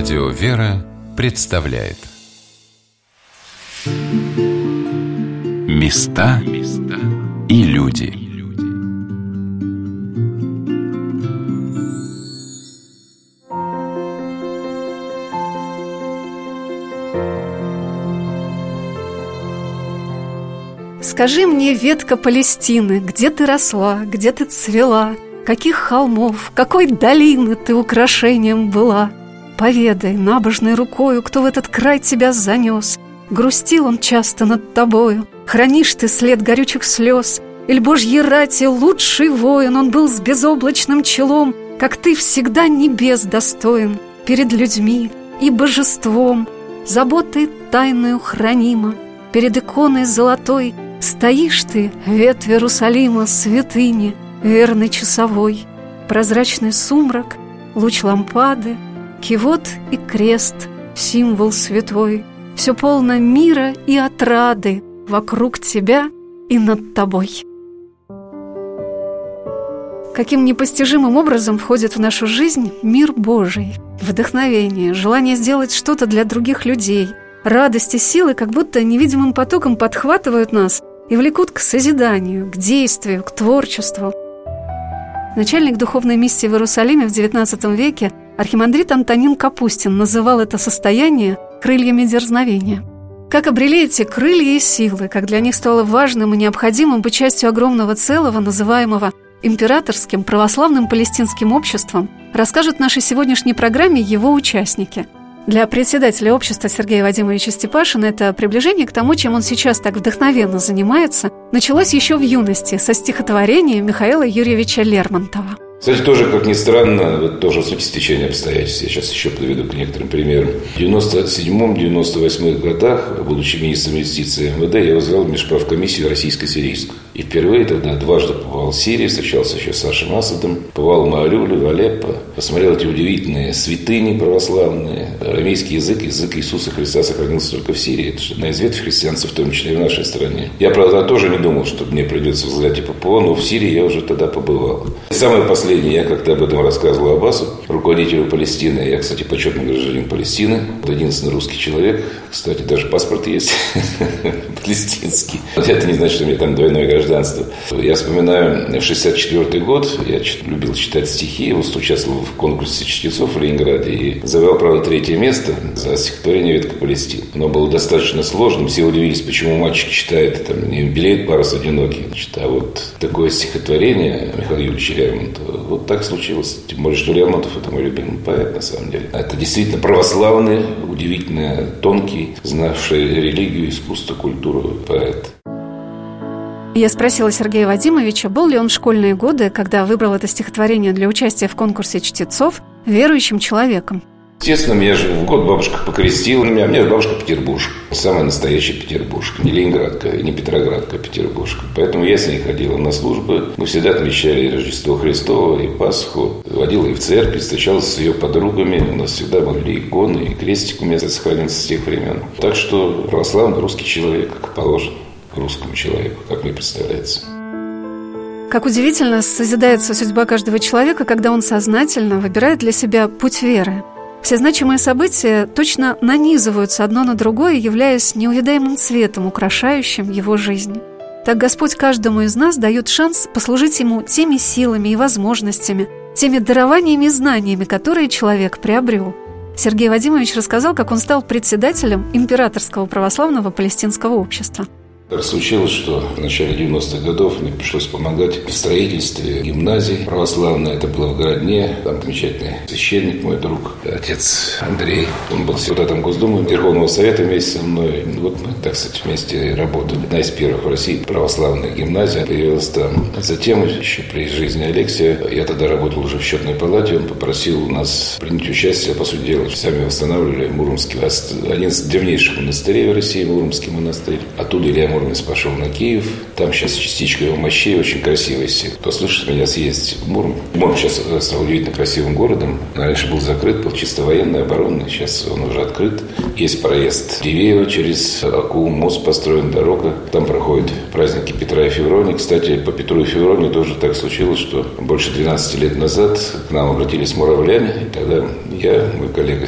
Радио «Вера» представляет. Места и люди. Скажи мне, ветка Палестины, где ты росла, где ты цвела, Каких холмов, какой долины ты украшением была? Поведай набожной рукою, кто в этот край тебя занес. Грустил он часто над тобою, хранишь ты след горючих слез. Иль божьей рати лучший воин, он был с безоблачным челом, Как ты всегда небес достоин перед людьми и божеством, Заботой тайную хранима, перед иконой золотой Стоишь ты, ветвь Иерусалима, святыни, верный часовой, Прозрачный сумрак, луч лампады, Кивот и крест, символ святой, Все полно мира и отрады Вокруг тебя и над тобой. Каким непостижимым образом входит в нашу жизнь мир Божий, вдохновение, желание сделать что-то для других людей, радость и силы как будто невидимым потоком подхватывают нас и влекут к созиданию, к действию, к творчеству – Начальник духовной миссии в Иерусалиме в XIX веке архимандрит Антонин Капустин называл это состояние крыльями дерзновения. Как обрели эти крылья и силы, как для них стало важным и необходимым быть частью огромного целого, называемого императорским православным палестинским обществом, расскажут в нашей сегодняшней программе его участники – для председателя общества Сергея Вадимовича Степашина это приближение к тому, чем он сейчас так вдохновенно занимается, началось еще в юности со стихотворения Михаила Юрьевича Лермонтова. Кстати, тоже, как ни странно, вот тоже суть стечения обстоятельств. Я сейчас еще подведу к некоторым примерам. В 97-98 годах, будучи министром юстиции МВД, я возглавил межправкомиссию российско-сирийскую. И впервые тогда дважды побывал в Сирии, встречался еще с Сашем Асадом, побывал в Маалюле, в Алеппо, посмотрел эти удивительные святыни православные. Арамейский язык, язык Иисуса Христа сохранился только в Сирии. Это же одна из ветвей христианства, в том числе и в нашей стране. Я, правда, тоже не думал, что мне придется и ППО, но в Сирии я уже тогда побывал. И самое последнее я как-то об этом рассказывал Аббасу, руководителю Палестины. Я, кстати, почетный гражданин Палестины. Единственный русский человек. Кстати, даже паспорт есть палестинский. Это не значит, что у меня там двойное гражданство. Я вспоминаю 64 год. Я любил читать стихи. Вот участвовал в конкурсе чтецов в Ленинграде. И завел, правда, третье место за стихотворение «Ветка Палестины». Но было достаточно сложным. Все удивились, почему мальчик читает там не «Белеет парус одинокий». Значит, а вот такое стихотворение Михаила Юрьевича Лермонтова вот так случилось. Тем более, что Лермонтов – это мой любимый поэт, на самом деле. Это действительно православный, удивительно тонкий, знавший религию, искусство, культуру поэт. Я спросила Сергея Вадимовича, был ли он в школьные годы, когда выбрал это стихотворение для участия в конкурсе чтецов, верующим человеком. Естественно, меня же в год бабушка покрестила. У меня, у меня бабушка петербуржка. Самая настоящая петербуржка. Не ленинградка, не петроградка, а петербуржка. Поэтому я с ней ходила на службы. Мы всегда отмечали Рождество Христово, и Пасху. Водила и в церковь, встречалась с ее подругами. У нас всегда были иконы, и крестик у меня сохранился с тех времен. Так что православный русский человек, как положено русскому человеку, как мне представляется. Как удивительно созидается судьба каждого человека, когда он сознательно выбирает для себя путь веры – все значимые события точно нанизываются одно на другое, являясь неувидаемым цветом, украшающим его жизнь. Так Господь каждому из нас дает шанс послужить Ему теми силами и возможностями, теми дарованиями и знаниями, которые человек приобрел. Сергей Вадимович рассказал, как он стал председателем Императорского православного палестинского общества – так случилось, что в начале 90-х годов мне пришлось помогать в строительстве гимназии православной. Это было в Городне. Там замечательный священник, мой друг, отец Андрей. Он был депутатом Госдумы Верховного Совета вместе со мной. Вот мы, так сказать, вместе работали. Одна из первых в России православная гимназия появилась там. Затем, еще при жизни Алексея, я тогда работал уже в счетной палате, он попросил нас принять участие, по сути дела, сами восстанавливали Муромский, один из древнейших монастырей в России, Муромский монастырь. Оттуда Илья Муромец пошел на Киев. Там сейчас частичка его мощей, очень красивая все. Кто слышит меня съездить в Муром. Муром сейчас стал удивительно красивым городом. Раньше был закрыт, был чисто военный, оборонный. Сейчас он уже открыт. Есть проезд Дивеево через Аку, мост построен, дорога. Там проходят праздники Петра и Февронии. Кстати, по Петру и Февронии тоже так случилось, что больше 12 лет назад к нам обратились муравляне. И тогда я, мой коллега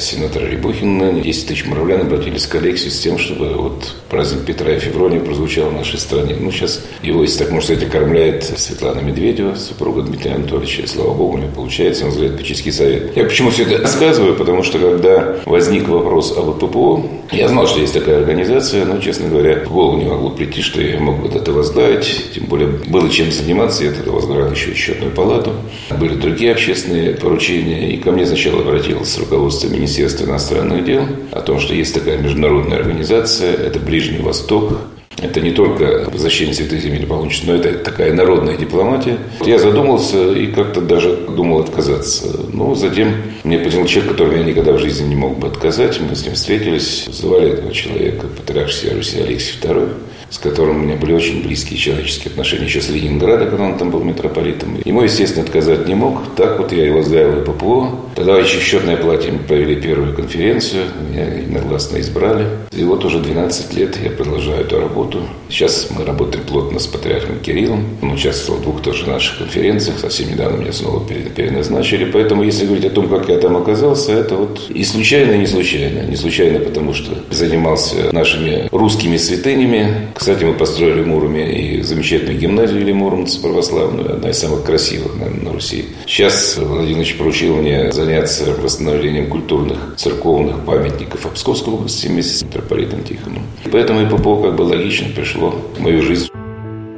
сенатора Рябухина, 10 тысяч моравлян обратились к Алексию с тем, чтобы вот праздник Петра и Феврония прозвучал в нашей стране. Ну, сейчас его, если так можно сказать, окормляет Светлана Медведева, супруга Дмитрия Анатольевича. Слава богу, у него получается, он называет Печеский совет. Я почему все это рассказываю? Потому что, когда возник вопрос об ППО, я знал, что есть такая организация, но, честно говоря, в голову не могло прийти, что я мог вот это возглавить. Тем более, было чем заниматься. Я тогда возглавлял еще счетную палату. Были другие общественные поручения. И ко мне сначала обратилось руководство Министерства иностранных дел о том, что есть такая международная организация, это Ближний Восток, это не только возвращение святых земель получится, но это такая народная дипломатия. Я задумался и как-то даже думал отказаться. Но затем мне позвонил человек, которому я никогда в жизни не мог бы отказать. Мы с ним встретились, звали этого человека, патриарх Руси Алексей II с которым у меня были очень близкие человеческие отношения еще с Ленинграда, когда он там был митрополитом. Ему, естественно, отказать не мог. Так вот я его сдал в ППО. Тогда еще в счетной плате мы провели первую конференцию. Меня единогласно избрали. И вот уже 12 лет я продолжаю эту работу. Сейчас мы работаем плотно с патриархом Кириллом. Он участвовал в двух тоже наших конференциях. Совсем недавно меня снова переназначили. Поэтому, если говорить о том, как я там оказался, это вот и случайно, и не случайно. Не случайно, потому что занимался нашими русскими святынями, кстати, мы построили в Муроме и замечательную гимназию или Муромца православную, одна из самых красивых, наверное, на Руси. Сейчас Владимирович поручил мне заняться восстановлением культурных церковных памятников Псковской области вместе с митрополитом Тихоном. Поэтому и ППО как бы логично пришло в мою жизнь.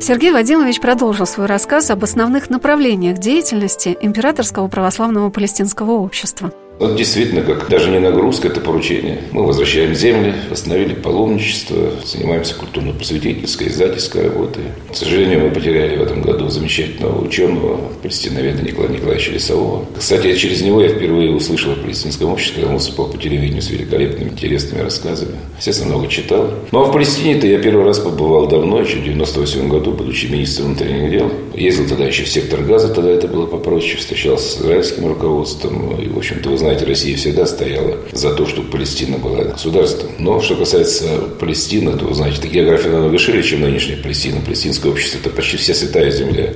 Сергей Вадимович продолжил свой рассказ об основных направлениях деятельности Императорского православного палестинского общества. Вот действительно, как даже не нагрузка, это поручение. Мы возвращаем земли, восстановили паломничество, занимаемся культурно-просветительской, издательской работой. К сожалению, мы потеряли в этом году замечательного ученого, палестиноведа Николая Николаевича Лесового. Кстати, через него я впервые услышал о палестинском обществе, когда он выступал по телевидению с великолепными, интересными рассказами. Естественно, много читал. Ну, а в Палестине-то я первый раз побывал давно, еще в 98 году, будучи министром внутренних дел. Ездил тогда еще в сектор газа, тогда это было попроще, встречался с израильским руководством. И, в общем-то, знаете, Россия всегда стояла за то, чтобы Палестина была государством. Но что касается Палестины, то, знаете, география намного шире, чем нынешняя Палестина. Палестинское общество – это почти вся святая земля.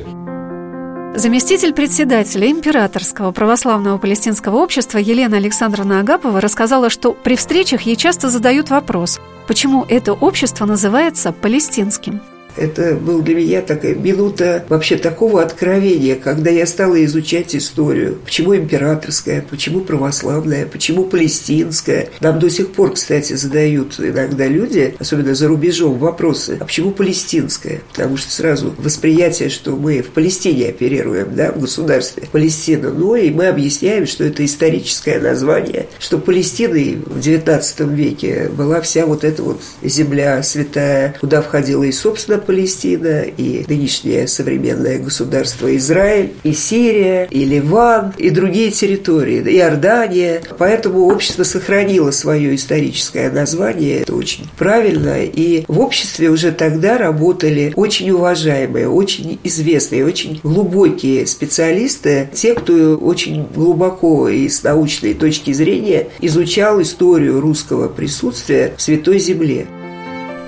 Заместитель председателя Императорского православного палестинского общества Елена Александровна Агапова рассказала, что при встречах ей часто задают вопрос, почему это общество называется палестинским. Это был для меня такая минута вообще такого откровения, когда я стала изучать историю. Почему императорская, почему православная, почему палестинская. Нам до сих пор, кстати, задают иногда люди, особенно за рубежом, вопросы, а почему палестинская? Потому что сразу восприятие, что мы в Палестине оперируем, да, в государстве Палестина. Ну и мы объясняем, что это историческое название, что Палестиной в XIX веке была вся вот эта вот земля святая, куда входила и, собственно, Палестина, и нынешнее современное государство Израиль, и Сирия, и Ливан, и другие территории, и Иордания. Поэтому общество сохранило свое историческое название, это очень правильно, и в обществе уже тогда работали очень уважаемые, очень известные, очень глубокие специалисты, те, кто очень глубоко и с научной точки зрения изучал историю русского присутствия в Святой Земле.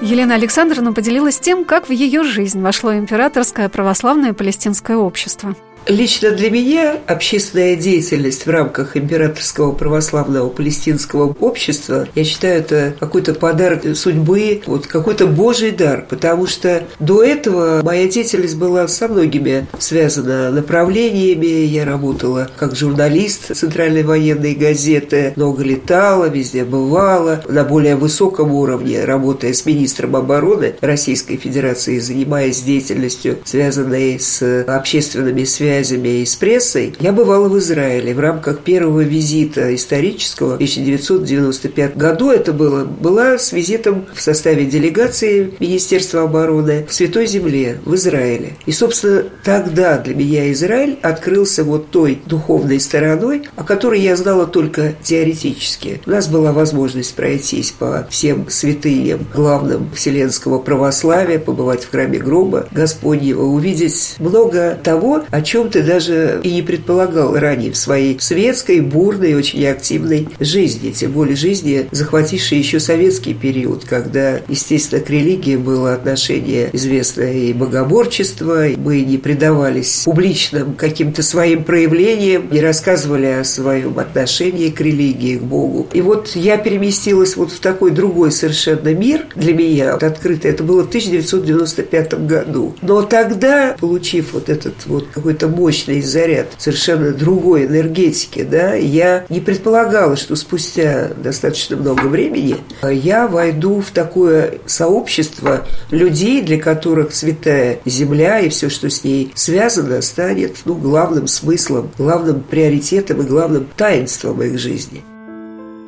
Елена Александровна поделилась тем, как в ее жизнь вошло императорское православное палестинское общество – Лично для меня общественная деятельность в рамках Императорского православного палестинского общества, я считаю, это какой-то подарок судьбы, вот какой-то божий дар, потому что до этого моя деятельность была со многими связана направлениями. Я работала как журналист Центральной военной газеты, много летала, везде бывала, на более высоком уровне, работая с министром обороны Российской Федерации, занимаясь деятельностью, связанной с общественными связями связями и с прессой, я бывала в Израиле в рамках первого визита исторического в 1995 году. Это было, была с визитом в составе делегации Министерства обороны в Святой Земле, в Израиле. И, собственно, тогда для меня Израиль открылся вот той духовной стороной, о которой я знала только теоретически. У нас была возможность пройтись по всем святыням, главным вселенского православия, побывать в храме гроба Господнего, увидеть много того, о чем чем ты даже и не предполагал ранее в своей светской, бурной, очень активной жизни. Тем более жизни, захватившей еще советский период, когда, естественно, к религии было отношение известное и богоборчество. Мы не предавались публичным каким-то своим проявлениям, не рассказывали о своем отношении к религии, к Богу. И вот я переместилась вот в такой другой совершенно мир для меня, вот открытый. Это было в 1995 году. Но тогда, получив вот этот вот какой-то мощный заряд совершенно другой энергетики, да, я не предполагала, что спустя достаточно много времени я войду в такое сообщество людей, для которых святая земля и все, что с ней связано, станет ну, главным смыслом, главным приоритетом и главным таинством их жизни.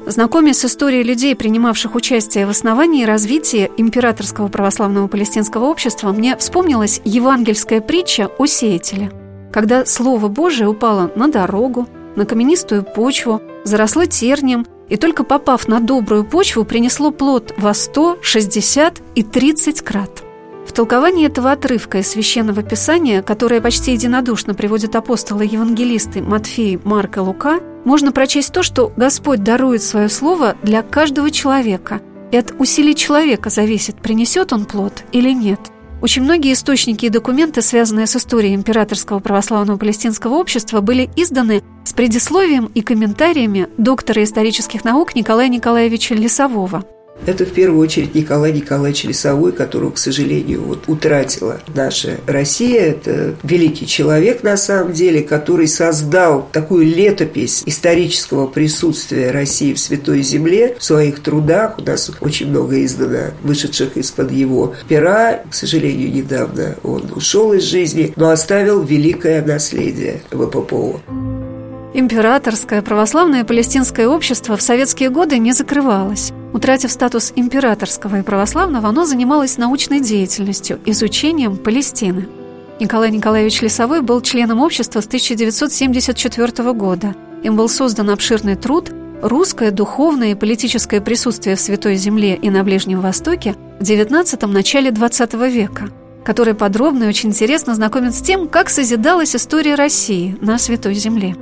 Знакомясь с историей людей, принимавших участие в основании и развитии императорского православного палестинского общества, мне вспомнилась евангельская притча о сеятеле. Когда Слово Божие упало на дорогу, на каменистую почву, заросло тернием, и только попав на добрую почву, принесло плод во 100, 60 и 30 крат – в толковании этого отрывка из Священного Писания, которое почти единодушно приводят апостолы-евангелисты Матфей, Марк и Лука, можно прочесть то, что Господь дарует свое слово для каждого человека, и от усилий человека зависит, принесет он плод или нет. Очень многие источники и документы, связанные с историей Императорского православного палестинского общества, были изданы с предисловием и комментариями доктора исторических наук Николая Николаевича Лесового – это в первую очередь Николай Николаевич Лесовой, которого, к сожалению, вот утратила наша Россия. Это великий человек, на самом деле, который создал такую летопись исторического присутствия России в Святой Земле в своих трудах. У нас очень много издано, вышедших из-под его пера. К сожалению, недавно он ушел из жизни, но оставил великое наследие ВППО. Императорское православное палестинское общество в советские годы не закрывалось. Утратив статус императорского и православного, оно занималось научной деятельностью, изучением Палестины. Николай Николаевич Лесовой был членом общества с 1974 года. Им был создан обширный труд «Русское духовное и политическое присутствие в Святой Земле и на Ближнем Востоке в XIX – начале XX века», который подробно и очень интересно знакомит с тем, как созидалась история России на Святой Земле.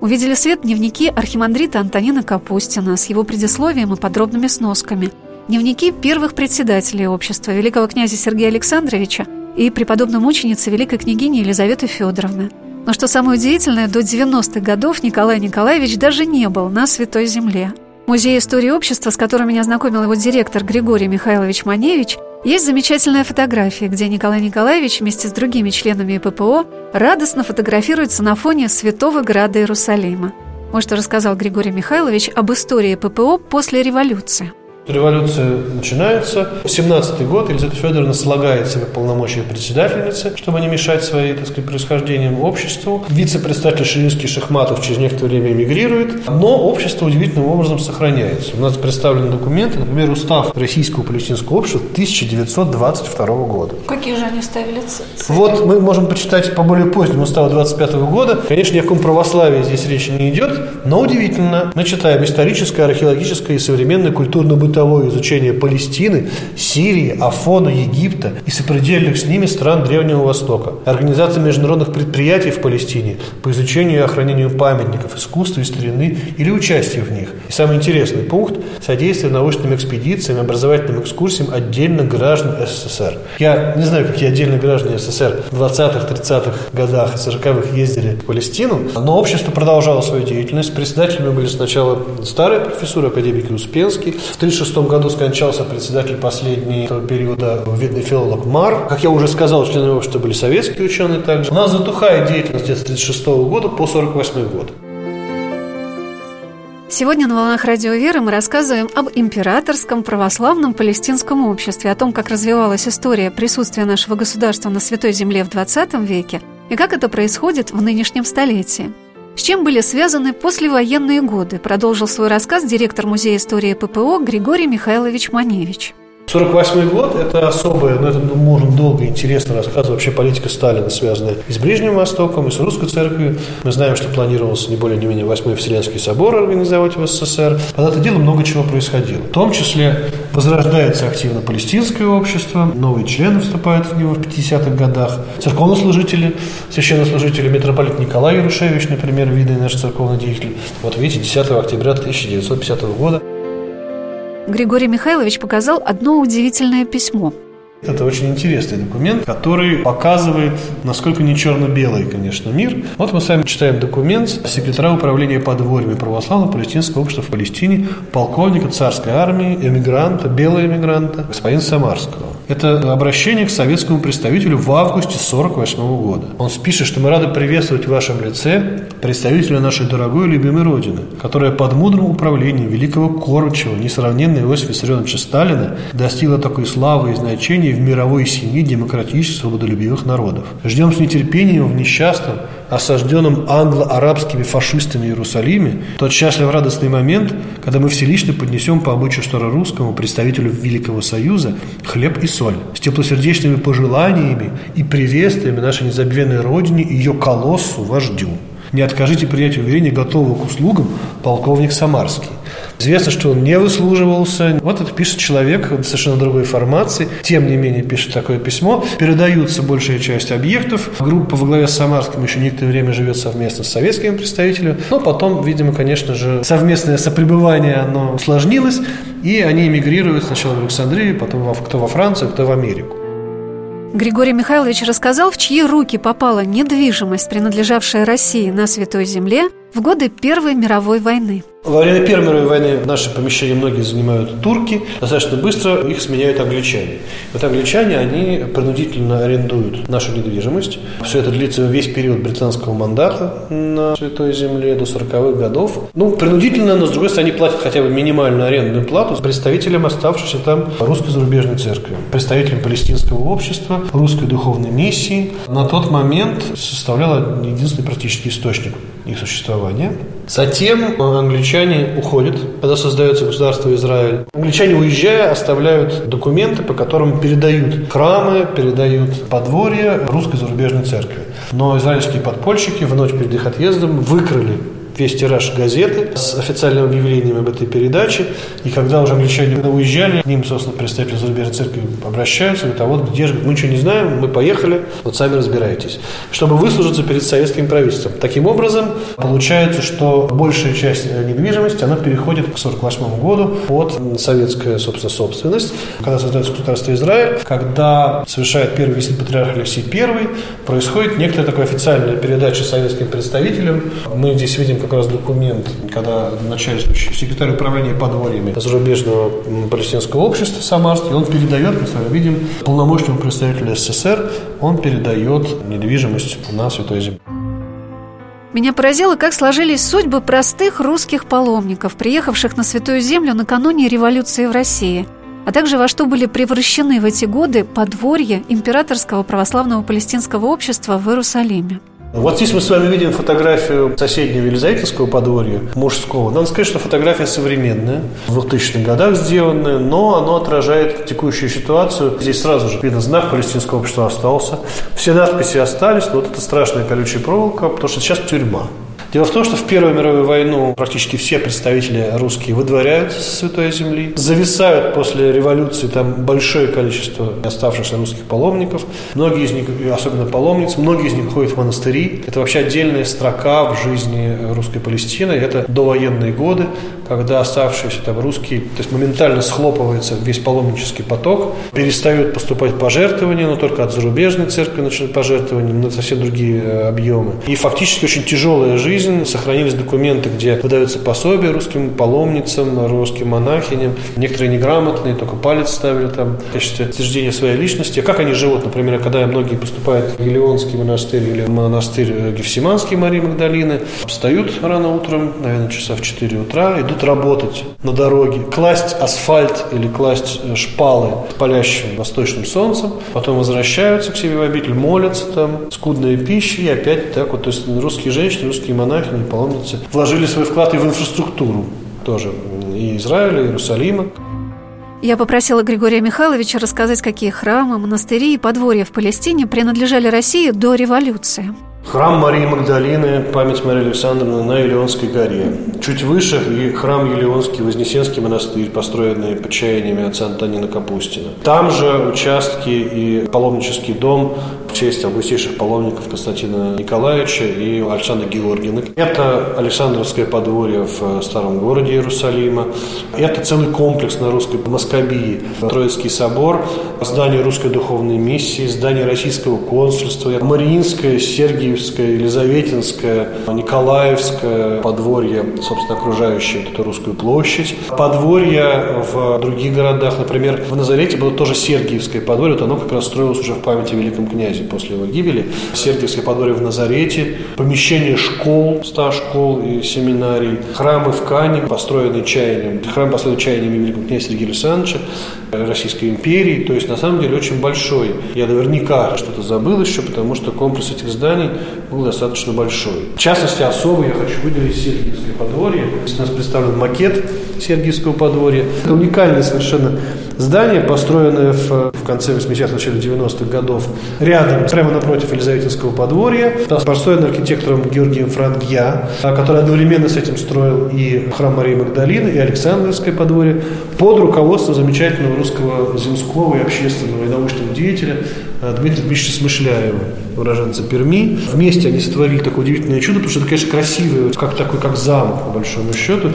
Увидели свет дневники архимандрита Антонина Капустина с его предисловием и подробными сносками, дневники первых председателей общества великого князя Сергея Александровича и преподобной мученицы великой княгини Елизаветы Федоровны. Но что самое удивительное, до 90-х годов Николай Николаевич даже не был на Святой Земле. Музей истории общества, с которым меня знакомил его директор Григорий Михайлович Маневич, есть замечательная фотография, где Николай Николаевич вместе с другими членами ППО радостно фотографируется на фоне Святого Града Иерусалима. Вот что рассказал Григорий Михайлович об истории ППО после революции. Революция начинается. В 17 год Елизавета Федоровна слагает себе полномочия председательницы, чтобы не мешать своей, так сказать, происхождением обществу. Вице-председатель Ширинский Шахматов через некоторое время эмигрирует, но общество удивительным образом сохраняется. У нас представлены документы, например, устав Российского палестинского общества 1922 года. Какие же они ставили цели? Вот мы можем почитать по более позднему уставу 25 года. Конечно, ни о каком православии здесь речи не идет, но удивительно. Мы читаем историческое, археологическое и современное культурно-бытовое бытовое изучение Палестины, Сирии, Афона, Египта и сопредельных с ними стран Древнего Востока, организация международных предприятий в Палестине по изучению и охранению памятников, искусства и старины или участие в них. И самый интересный пункт – содействие научным экспедициям и образовательным экскурсиям отдельных граждан СССР. Я не знаю, какие отдельные граждане СССР в 20-х, 30-х годах и 40-х ездили в Палестину, но общество продолжало свою деятельность. Председателями были сначала старые профессоры, академики Успенский. В 1936 1936 году скончался председатель последнего периода, видный филолог Мар. Как я уже сказал, члены общества были советские ученые также. У нас затухает деятельность с 1936 года по 1948 год. Сегодня на «Волнах Радио Веры» мы рассказываем об императорском православном палестинском обществе, о том, как развивалась история присутствия нашего государства на Святой Земле в XX веке и как это происходит в нынешнем столетии. С чем были связаны послевоенные годы, продолжил свой рассказ директор Музея истории ППО Григорий Михайлович Маневич. 48 год – это особое, но ну, это можно долго и интересно рассказывать. Вообще политика Сталина, связанная и с Ближним Востоком, и с Русской Церковью. Мы знаем, что планировался не более не менее Восьмой Вселенский собор организовать в СССР. Под это дело много чего происходило. В том числе Возрождается активно палестинское общество, новые члены вступают в него в 50-х годах. Церковнослужители, священнослужители, митрополит Николай Ярушевич, например, видный наш церковный деятель. Вот видите, 10 октября 1950 года. Григорий Михайлович показал одно удивительное письмо – это очень интересный документ, который показывает, насколько не черно-белый, конечно, мир. Вот мы с вами читаем документ секретаря управления подворьями православного палестинского общества в Палестине, полковника царской армии, эмигранта, белого эмигранта, господина Самарского. Это обращение к советскому представителю в августе 1948 года. Он пишет, что мы рады приветствовать в вашем лице представителя нашей дорогой и любимой Родины, которая под мудрым управлением великого Кормчего, несравненного Иосифа Виссарионовича Сталина, достигла такой славы и значения в мировой семье демократических свободолюбивых народов. Ждем с нетерпением в несчастном, осажденном англо-арабскими фашистами Иерусалиме тот счастлив радостный момент, когда мы все лично поднесем по обычаю старорусскому представителю Великого Союза хлеб и соль с теплосердечными пожеланиями и приветствиями нашей незабвенной Родине и ее колоссу, вождю. Не откажите принять уверение готового к услугам полковник Самарский. Известно, что он не выслуживался. Вот это пишет человек совершенно другой формации. Тем не менее, пишет такое письмо. Передаются большая часть объектов. Группа во главе с Самарским еще некоторое время живет совместно с советскими представителями. Но потом, видимо, конечно же, совместное сопребывание, оно усложнилось. И они эмигрируют сначала в Александрию, потом кто во Францию, кто в Америку. Григорий Михайлович рассказал, в чьи руки попала недвижимость, принадлежавшая России на Святой Земле в годы Первой мировой войны. Во время Первой мировой войны наши помещения многие занимают турки. Достаточно быстро их сменяют англичане. Вот англичане, они принудительно арендуют нашу недвижимость. Все это длится весь период британского мандата на Святой Земле до 40-х годов. Ну, принудительно, но с другой стороны, они платят хотя бы минимальную арендную плату представителям оставшейся там русской зарубежной церкви, представителям палестинского общества, русской духовной миссии. На тот момент составляла единственный практический источник их существования. Затем англичане уходят, когда создается государство Израиль. Англичане, уезжая, оставляют документы, по которым передают храмы, передают подворье русской зарубежной церкви. Но израильские подпольщики в ночь перед их отъездом выкрали весь тираж газеты с официальным объявлением об этой передаче. И когда уже англичане уезжали, к ним, собственно, представители зарубежной церкви обращаются, говорят, а вот где же, мы ничего не знаем, мы поехали, вот сами разбирайтесь. Чтобы выслужиться перед советским правительством. Таким образом, получается, что большая часть недвижимости, она переходит к 1948 году под советскую, собственно, собственность. Когда создается государство Израиль, когда совершает первый визит патриарх Алексей I, происходит некоторая такая официальная передача советским представителям. Мы здесь видим как раз документ, когда начальствующий секретарь управления подворьями зарубежного палестинского общества Самарский, он передает, мы с вами видим, полномочному представителю СССР, он передает недвижимость на Святой Земле. Меня поразило, как сложились судьбы простых русских паломников, приехавших на Святую Землю накануне революции в России, а также во что были превращены в эти годы подворья Императорского православного палестинского общества в Иерусалиме. Вот здесь мы с вами видим фотографию соседнего Елизаветинского подворья, мужского. Надо сказать, что фотография современная, в 2000-х годах сделанная, но она отражает текущую ситуацию. Здесь сразу же видно, знак палестинского общества остался. Все надписи остались, но вот это страшная колючая проволока, потому что сейчас тюрьма. Дело в том, что в Первую мировую войну практически все представители русские выдворяются с Святой Земли, зависают после революции там большое количество оставшихся русских паломников. Многие из них, особенно паломниц, многие из них ходят в монастыри. Это вообще отдельная строка в жизни русской Палестины. Это довоенные годы, когда оставшиеся там русские, то есть моментально схлопывается весь паломнический поток, перестают поступать пожертвования, но только от зарубежной церкви начинают пожертвования на совсем другие э, объемы. И фактически очень тяжелая жизнь, сохранились документы, где выдаются пособия русским паломницам, русским монахиням, некоторые неграмотные, только палец ставили там в качестве утверждения своей личности. Как они живут, например, когда многие поступают в Елеонский монастырь или монастырь э, Гефсиманский Марии Магдалины, встают рано утром, наверное, часа в 4 утра, идут идут работать на дороге, класть асфальт или класть э, шпалы палящим восточным солнцем, потом возвращаются к себе в обитель, молятся там, скудная пища, и опять так вот, то есть русские женщины, русские монахи, паломницы вложили свой вклад и в инфраструктуру тоже, и Израиля, и Иерусалима. Я попросила Григория Михайловича рассказать, какие храмы, монастыри и подворья в Палестине принадлежали России до революции. Храм Марии Магдалины, память Марии Александровны на Илионской горе. Чуть выше и храм Елеонский, Вознесенский монастырь, построенный под чаяниями отца Антонина Капустина. Там же участки и паломнический дом в честь августейших паломников Константина Николаевича и Александра Георгиевны. Это Александровское подворье в старом городе Иерусалима. Это целый комплекс на русской Москобии. Троицкий собор, здание русской духовной миссии, здание российского консульства, Мариинское, Сергиевское, Елизаветинское, Николаевское подворье, собственно, окружающее эту русскую площадь. Подворье в других городах, например, в Назарете было тоже Сергиевское подворье, вот оно как раз строилось уже в памяти о великом князе после его гибели. Сергиевское подворье в Назарете, помещение школ, ста школ и семинарий, храмы в Кане, построенные чаянием, храм построен чаяниями великого князя Сергея Александровича, Российской империи, то есть на самом деле очень большой. Я наверняка что-то забыл еще, потому что комплекс этих зданий был достаточно большой. В частности, особо я хочу выделить Сергиевское подворье. Здесь у нас представлен макет Сергиевского подворья. Это уникальное совершенно здание, построенное в, в конце 80-х, начале 90-х годов, рядом, прямо напротив Елизаветинского подворья, построено архитектором Георгием Франгья, который одновременно с этим строил и храм Марии Магдалины, и Александровское подворье, под руководством замечательного русского земского и общественного и научного деятеля э, Дмитрия Дмитриевича Смышляева, уроженца Перми. Вместе они сотворили такое удивительное чудо, потому что это, конечно, красивое, как такой, как замок, по большому счету.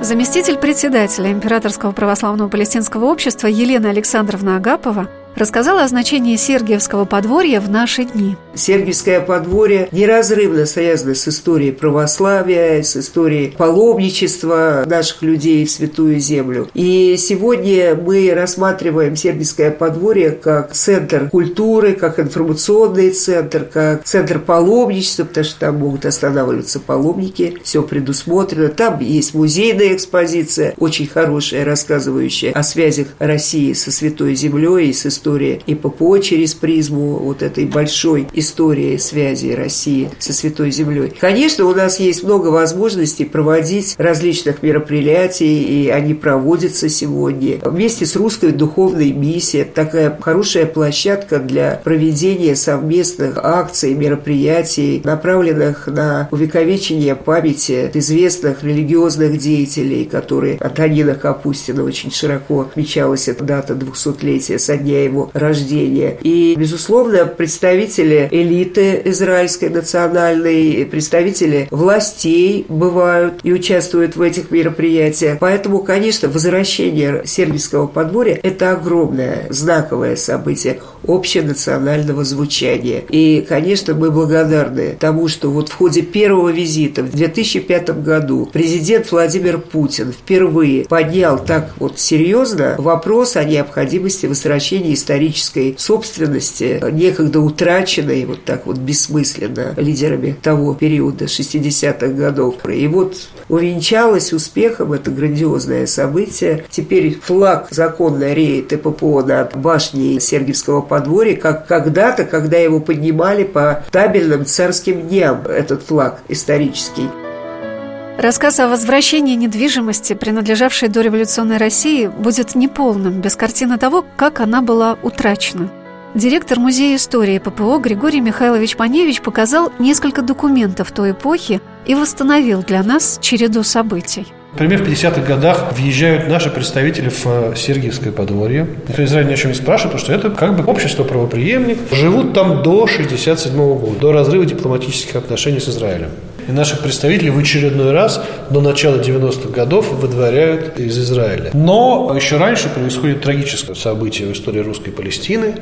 Заместитель председателя Императорского православного палестинского общества Елена Александровна Агапова рассказала о значении Сергиевского подворья в наши дни. Сергиевское подворье неразрывно связано с историей православия, с историей паломничества наших людей в Святую Землю. И сегодня мы рассматриваем Сергиевское подворье как центр культуры, как информационный центр, как центр паломничества, потому что там могут останавливаться паломники, все предусмотрено. Там есть музейная экспозиция, очень хорошая, рассказывающая о связях России со Святой Землей и с историей история и ППО через призму вот этой большой истории связи России со Святой Землей. Конечно, у нас есть много возможностей проводить различных мероприятий, и они проводятся сегодня. Вместе с русской духовной миссией такая хорошая площадка для проведения совместных акций, мероприятий, направленных на увековечение памяти известных религиозных деятелей, которые Антонина Капустина очень широко отмечалась эта дата 200-летия со дня его рождения. И, безусловно, представители элиты израильской национальной, представители властей бывают и участвуют в этих мероприятиях. Поэтому, конечно, возвращение сербского подворья – это огромное знаковое событие общенационального звучания. И, конечно, мы благодарны тому, что вот в ходе первого визита в 2005 году президент Владимир Путин впервые поднял так вот серьезно вопрос о необходимости возвращения исторической собственности, некогда утраченной вот так вот бессмысленно лидерами того периода 60-х годов. И вот увенчалось успехом это грандиозное событие. Теперь флаг законно реет и ППО над башней Сергиевского подворья, как когда-то, когда его поднимали по табельным царским дням, этот флаг исторический. Рассказ о возвращении недвижимости, принадлежавшей до революционной России, будет неполным без картины того, как она была утрачена. Директор Музея истории ППО Григорий Михайлович Паневич показал несколько документов той эпохи и восстановил для нас череду событий. Например, в 50-х годах въезжают наши представители в э, Сергиевское подворье. Никто Израиль ни о чем не спрашивает, потому что это как бы общество правоприемник. Живут там до 67 года, до разрыва дипломатических отношений с Израилем. И наших представителей в очередной раз до начала 90-х годов выдворяют из Израиля. Но еще раньше происходит трагическое событие в истории русской Палестины.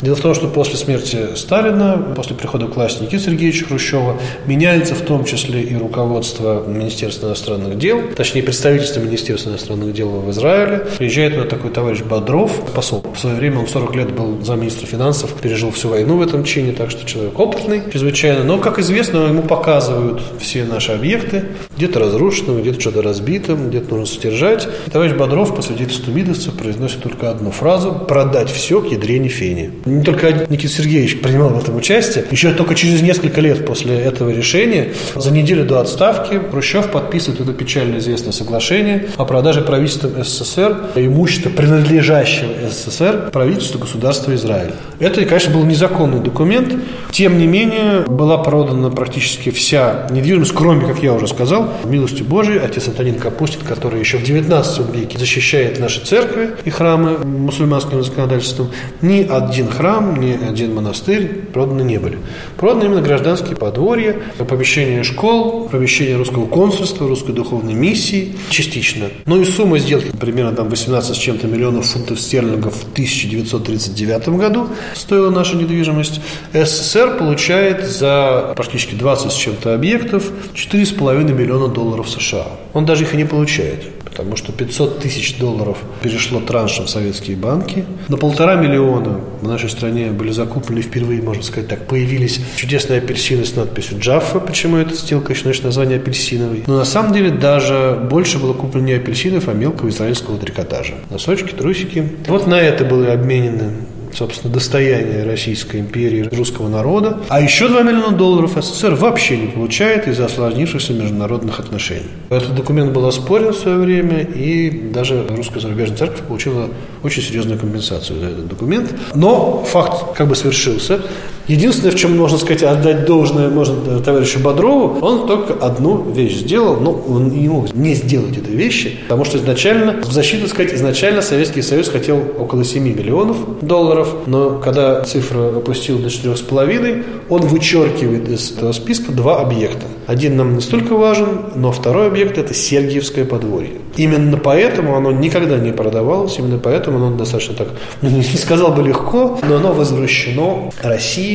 Дело в том, что после смерти Сталина, после прихода к власти Никиты Сергеевича Хрущева, меняется в том числе и руководство Министерства иностранных дел, точнее представительство Министерства иностранных дел в Израиле. Приезжает туда такой товарищ Бодров, посол. В свое время он 40 лет был замминистра финансов, пережил всю войну в этом чине, так что человек опытный чрезвычайно. Но, как известно, ему показывают все наши объекты, где-то разрушенным, где-то что-то разбитым, где-то нужно содержать. Товарищ Бодров по свидетельству мидовцев произносит только одну фразу «продать все к ядрене фени». Не только Никита Сергеевич принимал в этом участие, еще только через несколько лет после этого решения, за неделю до отставки, Хрущев подписывает это печально известное соглашение о продаже правительством СССР имущества, принадлежащего СССР, правительству государства Израиль. Это, конечно, был незаконный документ. Тем не менее, была продана практически вся недвижимость, кроме, как я уже сказал, милостью Божией, отец Антонин Капустин, который еще в 19 веке защищает наши церкви и храмы мусульманским законодательством, ни один храм, ни один монастырь проданы не были. Проданы именно гражданские подворья, помещения школ, помещения русского консульства, русской духовной миссии, частично. Ну и сумма сделки примерно там 18 с чем-то миллионов фунтов стерлингов в 1939 году стоила наша недвижимость. СССР получает за практически 20 с чем-то объектов 4,5 миллиона долларов США. Он даже их и не получает потому что 500 тысяч долларов перешло траншем в советские банки. На полтора миллиона в нашей стране были закуплены впервые, можно сказать так, появились чудесные апельсины с надписью Джаффа. Почему сделка еще носит название апельсиновый? Но на самом деле даже больше было куплено не апельсинов, а мелкого израильского трикотажа. Носочки, трусики. Вот на это были обменены собственно, достояние Российской империи, русского народа. А еще 2 миллиона долларов СССР вообще не получает из-за осложнившихся международных отношений. Этот документ был оспорен в свое время, и даже русская зарубежная церковь получила очень серьезную компенсацию за этот документ. Но факт как бы свершился. Единственное, в чем можно сказать, отдать должное можно товарищу Бодрову, он только одну вещь сделал, но он не мог не сделать этой вещи, потому что изначально, в защиту сказать, изначально Советский Союз хотел около 7 миллионов долларов, но когда цифра опустила до 4,5, он вычеркивает из этого списка два объекта. Один нам не столько важен, но второй объект – это Сергиевское подворье. Именно поэтому оно никогда не продавалось, именно поэтому оно достаточно так, ну, не сказал бы легко, но оно возвращено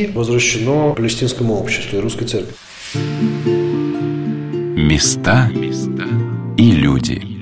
Возвращено палестинскому обществу и русской церкви. Места и люди.